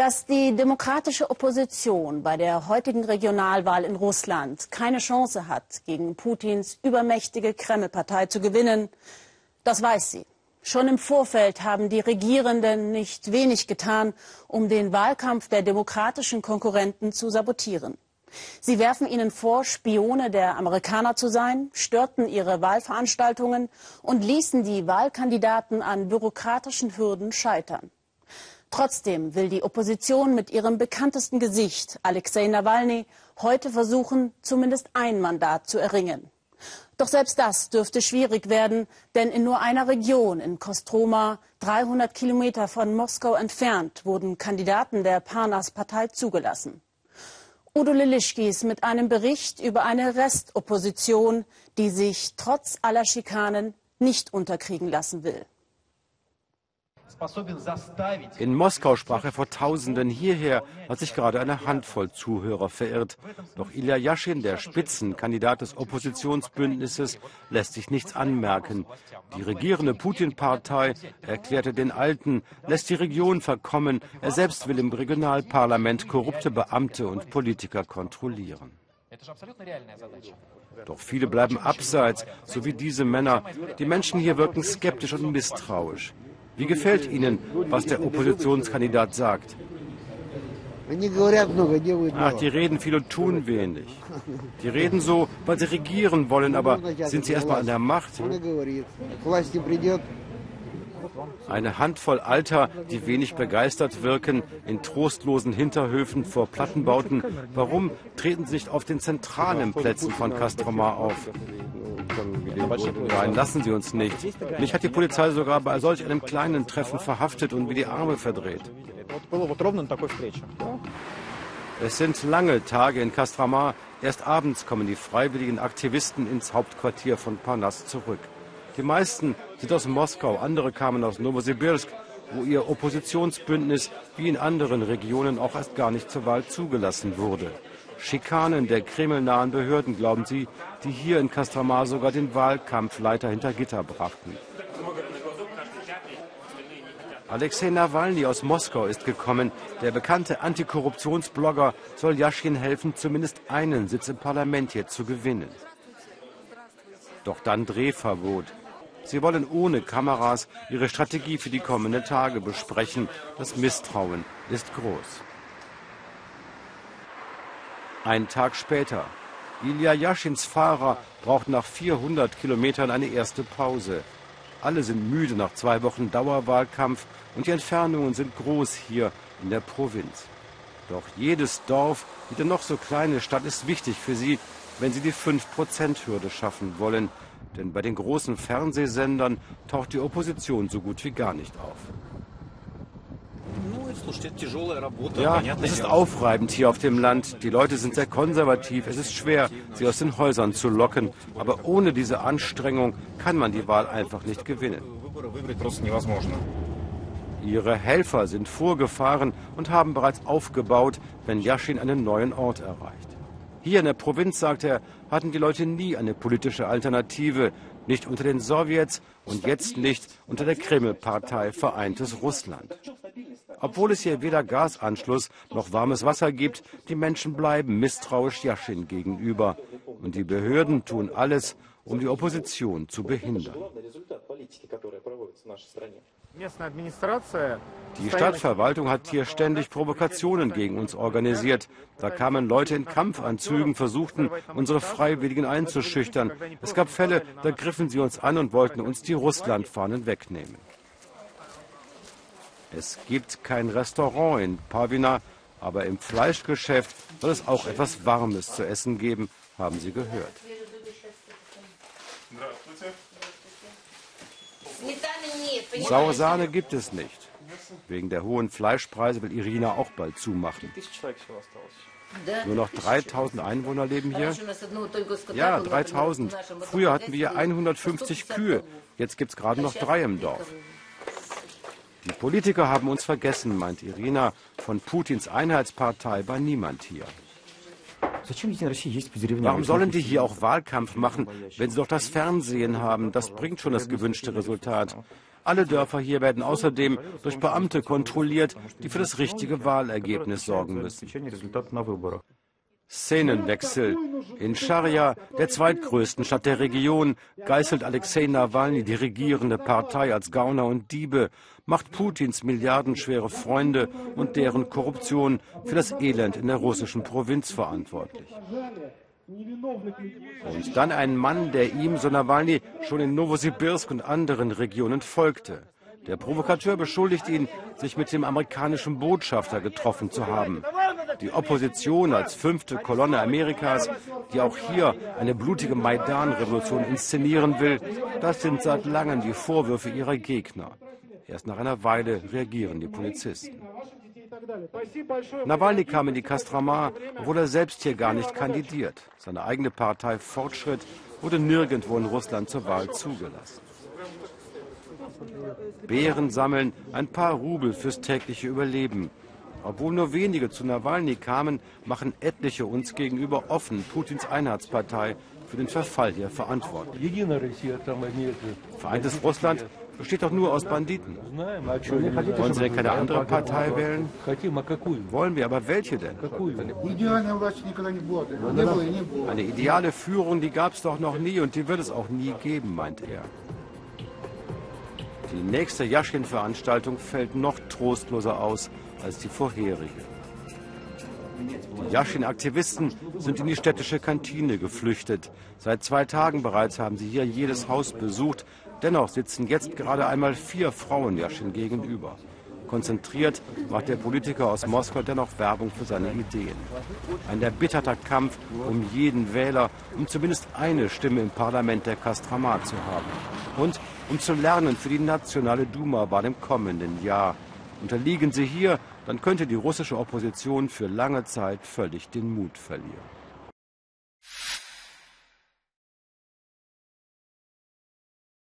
Dass die demokratische Opposition bei der heutigen Regionalwahl in Russland keine Chance hat, gegen Putins übermächtige Kreml-Partei zu gewinnen, das weiß sie. Schon im Vorfeld haben die Regierenden nicht wenig getan, um den Wahlkampf der demokratischen Konkurrenten zu sabotieren. Sie werfen ihnen vor, Spione der Amerikaner zu sein, störten ihre Wahlveranstaltungen und ließen die Wahlkandidaten an bürokratischen Hürden scheitern. Trotzdem will die Opposition mit ihrem bekanntesten Gesicht, Alexei Nawalny, heute versuchen, zumindest ein Mandat zu erringen. Doch selbst das dürfte schwierig werden, denn in nur einer Region, in Kostroma, 300 Kilometer von Moskau entfernt, wurden Kandidaten der Parnas-Partei zugelassen. Udo Lilischkis mit einem Bericht über eine Restopposition, die sich trotz aller Schikanen nicht unterkriegen lassen will. In Moskau sprach er vor Tausenden. Hierher hat sich gerade eine Handvoll Zuhörer verirrt. Doch Ilya Yashin, der Spitzenkandidat des Oppositionsbündnisses, lässt sich nichts anmerken. Die regierende Putin-Partei erklärte den Alten, lässt die Region verkommen. Er selbst will im Regionalparlament korrupte Beamte und Politiker kontrollieren. Doch viele bleiben abseits, so wie diese Männer. Die Menschen hier wirken skeptisch und misstrauisch. Wie gefällt Ihnen, was der Oppositionskandidat sagt? Ach, die reden viel und tun wenig. Die reden so, weil sie regieren wollen, aber sind sie erstmal an der Macht? Eine Handvoll Alter, die wenig begeistert wirken, in trostlosen Hinterhöfen vor Plattenbauten. Warum treten sie nicht auf den zentralen Plätzen von Castromar auf? Nein, lassen Sie uns nicht. Mich hat die Polizei sogar bei solch einem kleinen Treffen verhaftet und mir die Arme verdreht. Es sind lange Tage in Kastramar. Erst abends kommen die freiwilligen Aktivisten ins Hauptquartier von Parnas zurück. Die meisten sind aus Moskau, andere kamen aus Novosibirsk, wo ihr Oppositionsbündnis wie in anderen Regionen auch erst gar nicht zur Wahl zugelassen wurde. Schikanen der kremlnahen Behörden, glauben sie, die hier in Kastramar sogar den Wahlkampfleiter hinter Gitter brachten. Alexei Nawalny aus Moskau ist gekommen. Der bekannte Antikorruptionsblogger soll Jaschin helfen, zumindest einen Sitz im Parlament hier zu gewinnen. Doch dann Drehverbot. Sie wollen ohne Kameras ihre Strategie für die kommenden Tage besprechen. Das Misstrauen ist groß. Ein Tag später. Ilya Jaschins Fahrer braucht nach 400 Kilometern eine erste Pause. Alle sind müde nach zwei Wochen Dauerwahlkampf und die Entfernungen sind groß hier in der Provinz. Doch jedes Dorf, jede noch so kleine Stadt ist wichtig für sie, wenn sie die 5%-Hürde schaffen wollen. Denn bei den großen Fernsehsendern taucht die Opposition so gut wie gar nicht auf. Ja, es ist aufreibend hier auf dem Land. Die Leute sind sehr konservativ. Es ist schwer, sie aus den Häusern zu locken. Aber ohne diese Anstrengung kann man die Wahl einfach nicht gewinnen. Ihre Helfer sind vorgefahren und haben bereits aufgebaut, wenn Yashin einen neuen Ort erreicht. Hier in der Provinz, sagt er, hatten die Leute nie eine politische Alternative, nicht unter den Sowjets und jetzt nicht unter der Kreml-Partei Vereintes Russland. Obwohl es hier weder Gasanschluss noch warmes Wasser gibt, die Menschen bleiben misstrauisch Jaschin gegenüber. Und die Behörden tun alles, um die Opposition zu behindern. Die Stadtverwaltung hat hier ständig Provokationen gegen uns organisiert. Da kamen Leute in Kampfanzügen, versuchten, unsere Freiwilligen einzuschüchtern. Es gab Fälle, da griffen sie uns an und wollten uns die Russlandfahnen wegnehmen. Es gibt kein Restaurant in Pavina, aber im Fleischgeschäft soll es auch etwas Warmes zu essen geben, haben Sie gehört. Saure Sahne gibt es nicht. Wegen der hohen Fleischpreise will Irina auch bald zumachen. Nur noch 3000 Einwohner leben hier? Ja, 3000. Früher hatten wir 150 Kühe. Jetzt gibt es gerade noch drei im Dorf. Die Politiker haben uns vergessen, meint Irina. Von Putins Einheitspartei war niemand hier. Warum sollen die hier auch Wahlkampf machen, wenn sie doch das Fernsehen haben? Das bringt schon das gewünschte Resultat. Alle Dörfer hier werden außerdem durch Beamte kontrolliert, die für das richtige Wahlergebnis sorgen müssen. Szenenwechsel. In Scharia, der zweitgrößten Stadt der Region, geißelt Alexei Nawalny die regierende Partei als Gauner und Diebe, macht Putins milliardenschwere Freunde und deren Korruption für das Elend in der russischen Provinz verantwortlich. Und dann ein Mann, der ihm, so Nawalny, schon in Novosibirsk und anderen Regionen folgte. Der Provokateur beschuldigt ihn, sich mit dem amerikanischen Botschafter getroffen zu haben. Die Opposition als fünfte Kolonne Amerikas, die auch hier eine blutige Maidan-Revolution inszenieren will, das sind seit langem die Vorwürfe ihrer Gegner. Erst nach einer Weile reagieren die Polizisten. Nawalny kam in die Kastrama, obwohl er selbst hier gar nicht kandidiert. Seine eigene Partei Fortschritt wurde nirgendwo in Russland zur Wahl zugelassen. Beeren sammeln, ein paar Rubel fürs tägliche Überleben. Obwohl nur wenige zu Nawalny kamen, machen etliche uns gegenüber offen Putins Einheitspartei für den Verfall hier verantwortlich. Vereintes Russland besteht doch nur aus Banditen. Wollen Sie denn keine andere Partei wählen? Wollen wir, aber welche denn? Eine ideale Führung, die gab es doch noch nie und die wird es auch nie geben, meint er. Die nächste Jaschin-Veranstaltung fällt noch trostloser aus als die vorherige. Die Jaschin-Aktivisten sind in die städtische Kantine geflüchtet. Seit zwei Tagen bereits haben sie hier jedes Haus besucht. Dennoch sitzen jetzt gerade einmal vier Frauen Jaschin gegenüber. Konzentriert macht der Politiker aus Moskau dennoch Werbung für seine Ideen. Ein erbitterter Kampf um jeden Wähler, um zumindest eine Stimme im Parlament der Kastramat zu haben. Und um zu lernen für die nationale Duma bei dem kommenden Jahr. Unterliegen sie hier, dann könnte die russische Opposition für lange Zeit völlig den Mut verlieren.